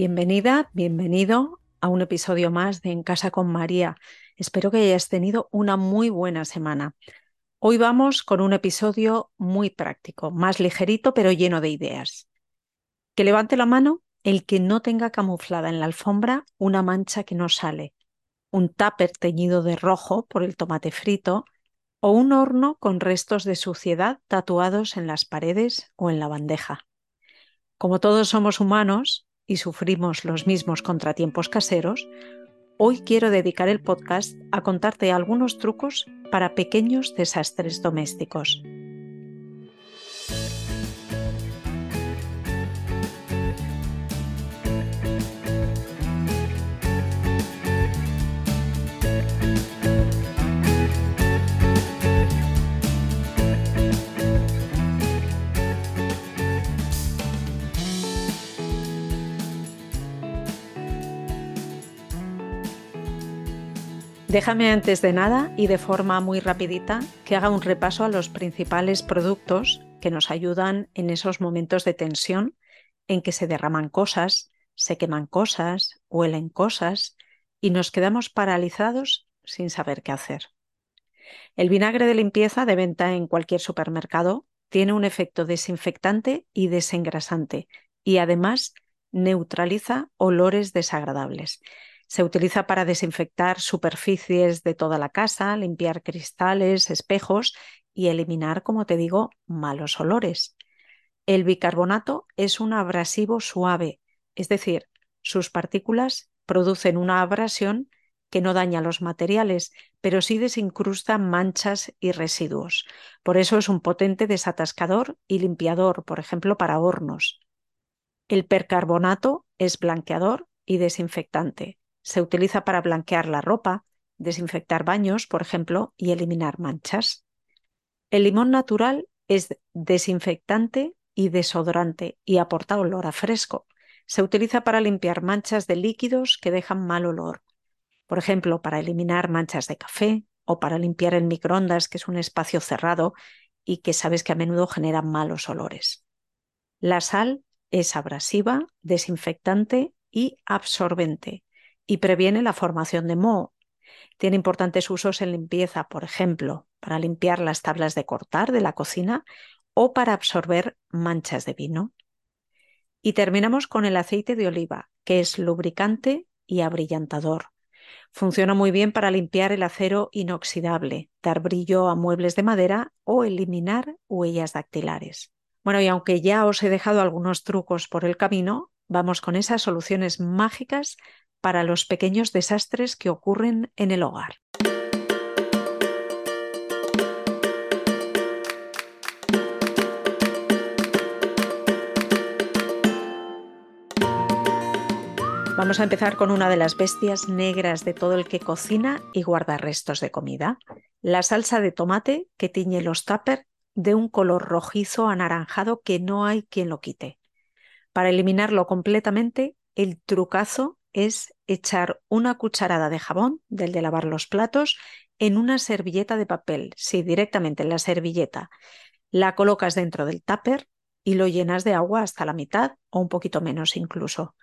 Bienvenida, bienvenido a un episodio más de En Casa con María. Espero que hayas tenido una muy buena semana. Hoy vamos con un episodio muy práctico, más ligerito pero lleno de ideas. Que levante la mano el que no tenga camuflada en la alfombra una mancha que no sale, un tupper teñido de rojo por el tomate frito o un horno con restos de suciedad tatuados en las paredes o en la bandeja. Como todos somos humanos, y sufrimos los mismos contratiempos caseros, hoy quiero dedicar el podcast a contarte algunos trucos para pequeños desastres domésticos. Déjame antes de nada y de forma muy rapidita que haga un repaso a los principales productos que nos ayudan en esos momentos de tensión en que se derraman cosas, se queman cosas, huelen cosas y nos quedamos paralizados sin saber qué hacer. El vinagre de limpieza de venta en cualquier supermercado tiene un efecto desinfectante y desengrasante y además neutraliza olores desagradables. Se utiliza para desinfectar superficies de toda la casa, limpiar cristales, espejos y eliminar, como te digo, malos olores. El bicarbonato es un abrasivo suave, es decir, sus partículas producen una abrasión que no daña los materiales, pero sí desincrusta manchas y residuos. Por eso es un potente desatascador y limpiador, por ejemplo, para hornos. El percarbonato es blanqueador y desinfectante. Se utiliza para blanquear la ropa, desinfectar baños, por ejemplo, y eliminar manchas. El limón natural es desinfectante y desodorante y aporta olor a fresco. Se utiliza para limpiar manchas de líquidos que dejan mal olor. Por ejemplo, para eliminar manchas de café o para limpiar el microondas, que es un espacio cerrado y que sabes que a menudo genera malos olores. La sal es abrasiva, desinfectante y absorbente y previene la formación de moho. Tiene importantes usos en limpieza, por ejemplo, para limpiar las tablas de cortar de la cocina o para absorber manchas de vino. Y terminamos con el aceite de oliva, que es lubricante y abrillantador. Funciona muy bien para limpiar el acero inoxidable, dar brillo a muebles de madera o eliminar huellas dactilares. Bueno, y aunque ya os he dejado algunos trucos por el camino, vamos con esas soluciones mágicas para los pequeños desastres que ocurren en el hogar. Vamos a empezar con una de las bestias negras de todo el que cocina y guarda restos de comida, la salsa de tomate que tiñe los tupper de un color rojizo anaranjado que no hay quien lo quite. Para eliminarlo completamente, el trucazo es echar una cucharada de jabón, del de lavar los platos, en una servilleta de papel. Sí, directamente en la servilleta. La colocas dentro del tupper y lo llenas de agua hasta la mitad o un poquito menos incluso.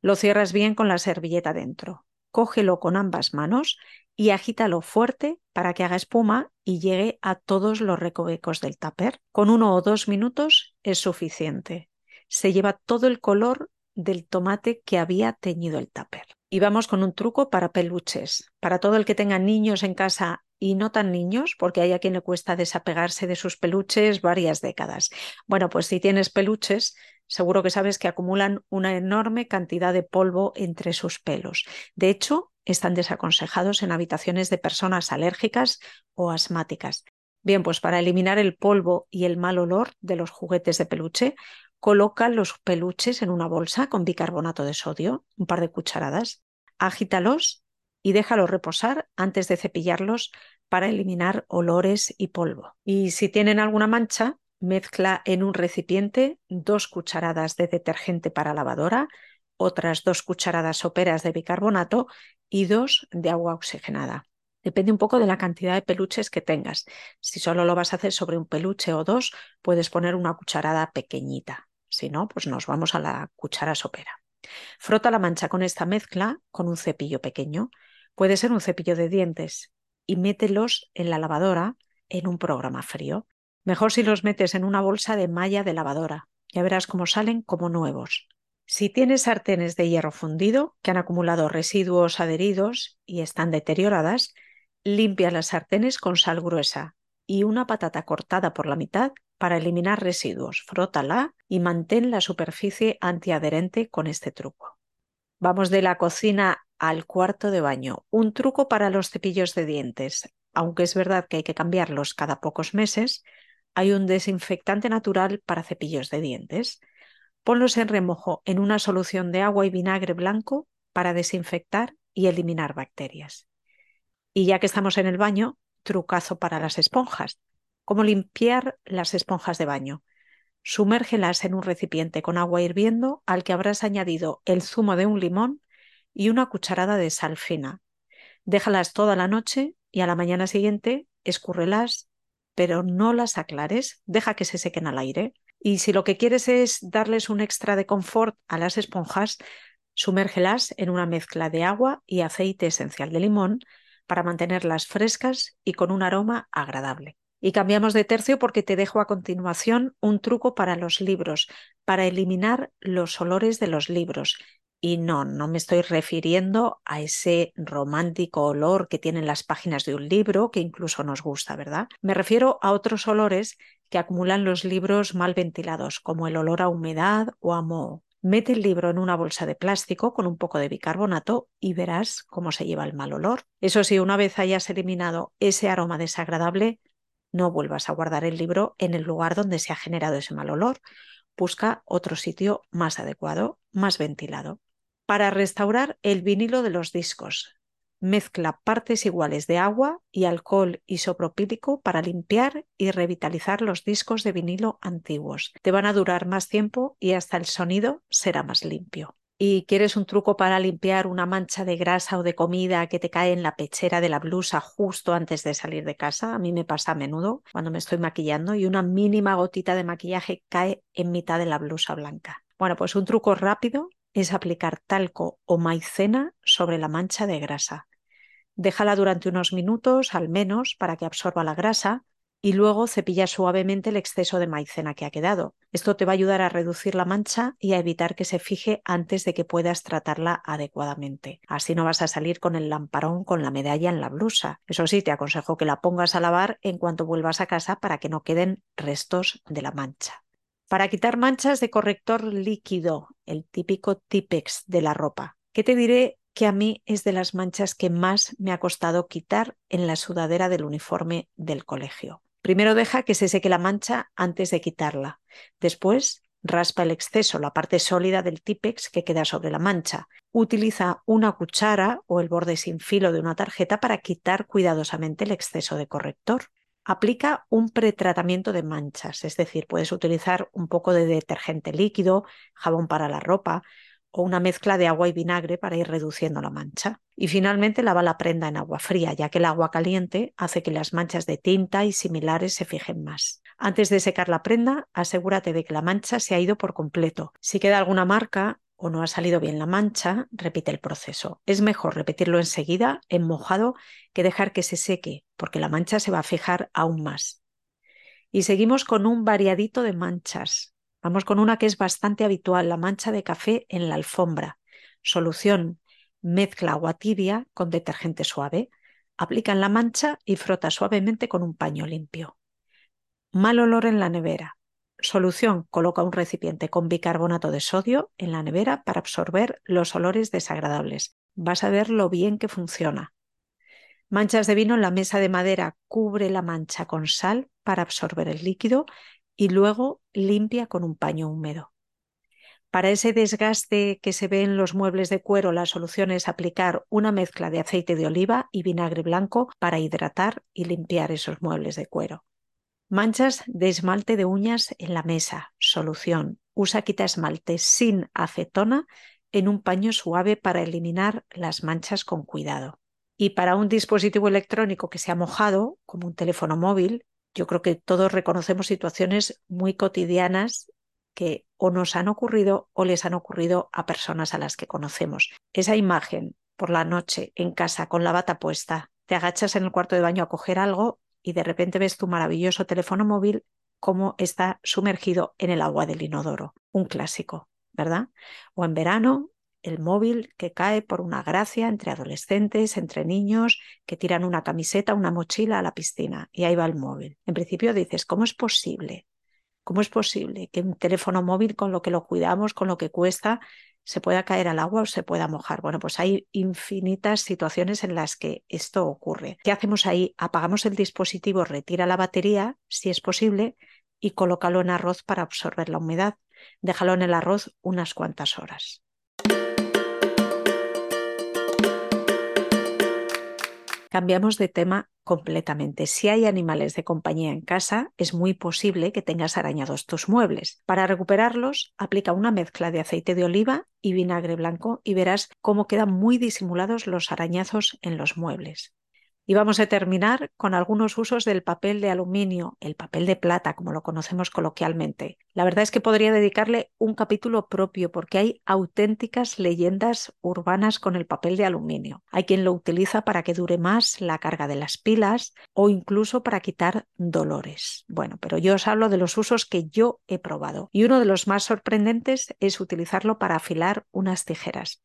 Lo cierras bien con la servilleta dentro. Cógelo con ambas manos y agítalo fuerte para que haga espuma y llegue a todos los recovecos del tupper. Con uno o dos minutos es suficiente. Se lleva todo el color del tomate que había teñido el tupper. Y vamos con un truco para peluches. Para todo el que tenga niños en casa y no tan niños, porque hay a quien le cuesta desapegarse de sus peluches varias décadas. Bueno, pues si tienes peluches, seguro que sabes que acumulan una enorme cantidad de polvo entre sus pelos. De hecho, están desaconsejados en habitaciones de personas alérgicas o asmáticas. Bien, pues para eliminar el polvo y el mal olor de los juguetes de peluche, Coloca los peluches en una bolsa con bicarbonato de sodio, un par de cucharadas, agítalos y déjalos reposar antes de cepillarlos para eliminar olores y polvo. Y si tienen alguna mancha, mezcla en un recipiente dos cucharadas de detergente para lavadora, otras dos cucharadas soperas de bicarbonato y dos de agua oxigenada. Depende un poco de la cantidad de peluches que tengas. Si solo lo vas a hacer sobre un peluche o dos, puedes poner una cucharada pequeñita. Si no, pues nos vamos a la cuchara sopera. Frota la mancha con esta mezcla con un cepillo pequeño. Puede ser un cepillo de dientes y mételos en la lavadora en un programa frío. Mejor si los metes en una bolsa de malla de lavadora. Ya verás cómo salen como nuevos. Si tienes sartenes de hierro fundido que han acumulado residuos adheridos y están deterioradas, limpia las sartenes con sal gruesa y una patata cortada por la mitad para eliminar residuos. Frótala y mantén la superficie antiadherente con este truco. Vamos de la cocina al cuarto de baño. Un truco para los cepillos de dientes. Aunque es verdad que hay que cambiarlos cada pocos meses, hay un desinfectante natural para cepillos de dientes. Ponlos en remojo en una solución de agua y vinagre blanco para desinfectar y eliminar bacterias. Y ya que estamos en el baño, trucazo para las esponjas. ¿Cómo limpiar las esponjas de baño? Sumérgelas en un recipiente con agua hirviendo al que habrás añadido el zumo de un limón y una cucharada de sal fina. Déjalas toda la noche y a la mañana siguiente escúrrelas, pero no las aclares, deja que se sequen al aire. Y si lo que quieres es darles un extra de confort a las esponjas, sumérgelas en una mezcla de agua y aceite esencial de limón para mantenerlas frescas y con un aroma agradable. Y cambiamos de tercio porque te dejo a continuación un truco para los libros, para eliminar los olores de los libros. Y no, no me estoy refiriendo a ese romántico olor que tienen las páginas de un libro, que incluso nos gusta, ¿verdad? Me refiero a otros olores que acumulan los libros mal ventilados, como el olor a humedad o a moho. Mete el libro en una bolsa de plástico con un poco de bicarbonato y verás cómo se lleva el mal olor. Eso sí, una vez hayas eliminado ese aroma desagradable, no vuelvas a guardar el libro en el lugar donde se ha generado ese mal olor. Busca otro sitio más adecuado, más ventilado. Para restaurar el vinilo de los discos, Mezcla partes iguales de agua y alcohol isopropílico para limpiar y revitalizar los discos de vinilo antiguos. Te van a durar más tiempo y hasta el sonido será más limpio. ¿Y quieres un truco para limpiar una mancha de grasa o de comida que te cae en la pechera de la blusa justo antes de salir de casa? A mí me pasa a menudo cuando me estoy maquillando y una mínima gotita de maquillaje cae en mitad de la blusa blanca. Bueno, pues un truco rápido es aplicar talco o maicena sobre la mancha de grasa. Déjala durante unos minutos al menos para que absorba la grasa y luego cepilla suavemente el exceso de maicena que ha quedado. Esto te va a ayudar a reducir la mancha y a evitar que se fije antes de que puedas tratarla adecuadamente. Así no vas a salir con el lamparón con la medalla en la blusa. Eso sí, te aconsejo que la pongas a lavar en cuanto vuelvas a casa para que no queden restos de la mancha. Para quitar manchas de corrector líquido, el típico Tipex de la ropa. ¿Qué te diré que a mí es de las manchas que más me ha costado quitar en la sudadera del uniforme del colegio? Primero deja que se seque la mancha antes de quitarla. Después raspa el exceso, la parte sólida del Tipex que queda sobre la mancha. Utiliza una cuchara o el borde sin filo de una tarjeta para quitar cuidadosamente el exceso de corrector aplica un pretratamiento de manchas, es decir, puedes utilizar un poco de detergente líquido, jabón para la ropa o una mezcla de agua y vinagre para ir reduciendo la mancha. Y finalmente lava la prenda en agua fría, ya que el agua caliente hace que las manchas de tinta y similares se fijen más. Antes de secar la prenda, asegúrate de que la mancha se ha ido por completo. Si queda alguna marca, o no ha salido bien la mancha, repite el proceso. Es mejor repetirlo enseguida, en mojado, que dejar que se seque, porque la mancha se va a fijar aún más. Y seguimos con un variadito de manchas. Vamos con una que es bastante habitual, la mancha de café en la alfombra. Solución, mezcla agua tibia con detergente suave, aplica en la mancha y frota suavemente con un paño limpio. Mal olor en la nevera. Solución, coloca un recipiente con bicarbonato de sodio en la nevera para absorber los olores desagradables. Vas a ver lo bien que funciona. Manchas de vino en la mesa de madera, cubre la mancha con sal para absorber el líquido y luego limpia con un paño húmedo. Para ese desgaste que se ve en los muebles de cuero, la solución es aplicar una mezcla de aceite de oliva y vinagre blanco para hidratar y limpiar esos muebles de cuero. Manchas de esmalte de uñas en la mesa. Solución. Usa quita esmalte sin acetona en un paño suave para eliminar las manchas con cuidado. Y para un dispositivo electrónico que se ha mojado, como un teléfono móvil, yo creo que todos reconocemos situaciones muy cotidianas que o nos han ocurrido o les han ocurrido a personas a las que conocemos. Esa imagen por la noche en casa con la bata puesta, te agachas en el cuarto de baño a coger algo y de repente ves tu maravilloso teléfono móvil como está sumergido en el agua del inodoro. Un clásico, ¿verdad? O en verano, el móvil que cae por una gracia entre adolescentes, entre niños, que tiran una camiseta, una mochila a la piscina y ahí va el móvil. En principio dices, ¿cómo es posible? ¿Cómo es posible que un teléfono móvil con lo que lo cuidamos, con lo que cuesta, se pueda caer al agua o se pueda mojar? Bueno, pues hay infinitas situaciones en las que esto ocurre. ¿Qué hacemos ahí? Apagamos el dispositivo, retira la batería, si es posible, y colócalo en arroz para absorber la humedad. Déjalo en el arroz unas cuantas horas. Cambiamos de tema completamente. Si hay animales de compañía en casa, es muy posible que tengas arañados tus muebles. Para recuperarlos, aplica una mezcla de aceite de oliva y vinagre blanco y verás cómo quedan muy disimulados los arañazos en los muebles. Y vamos a terminar con algunos usos del papel de aluminio, el papel de plata, como lo conocemos coloquialmente. La verdad es que podría dedicarle un capítulo propio porque hay auténticas leyendas urbanas con el papel de aluminio. Hay quien lo utiliza para que dure más la carga de las pilas o incluso para quitar dolores. Bueno, pero yo os hablo de los usos que yo he probado. Y uno de los más sorprendentes es utilizarlo para afilar unas tijeras.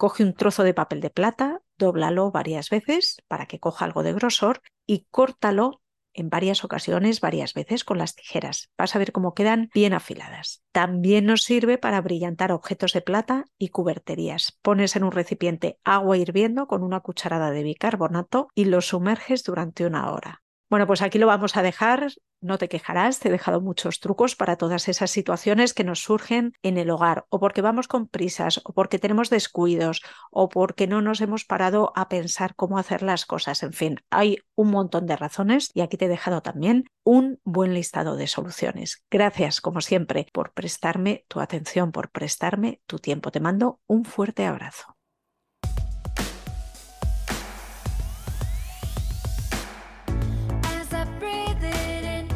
Coge un trozo de papel de plata, dóblalo varias veces para que coja algo de grosor y córtalo en varias ocasiones, varias veces con las tijeras. Vas a ver cómo quedan bien afiladas. También nos sirve para brillantar objetos de plata y cuberterías. Pones en un recipiente agua hirviendo con una cucharada de bicarbonato y lo sumerges durante una hora. Bueno, pues aquí lo vamos a dejar. No te quejarás, te he dejado muchos trucos para todas esas situaciones que nos surgen en el hogar, o porque vamos con prisas, o porque tenemos descuidos, o porque no nos hemos parado a pensar cómo hacer las cosas. En fin, hay un montón de razones y aquí te he dejado también un buen listado de soluciones. Gracias, como siempre, por prestarme tu atención, por prestarme tu tiempo. Te mando un fuerte abrazo.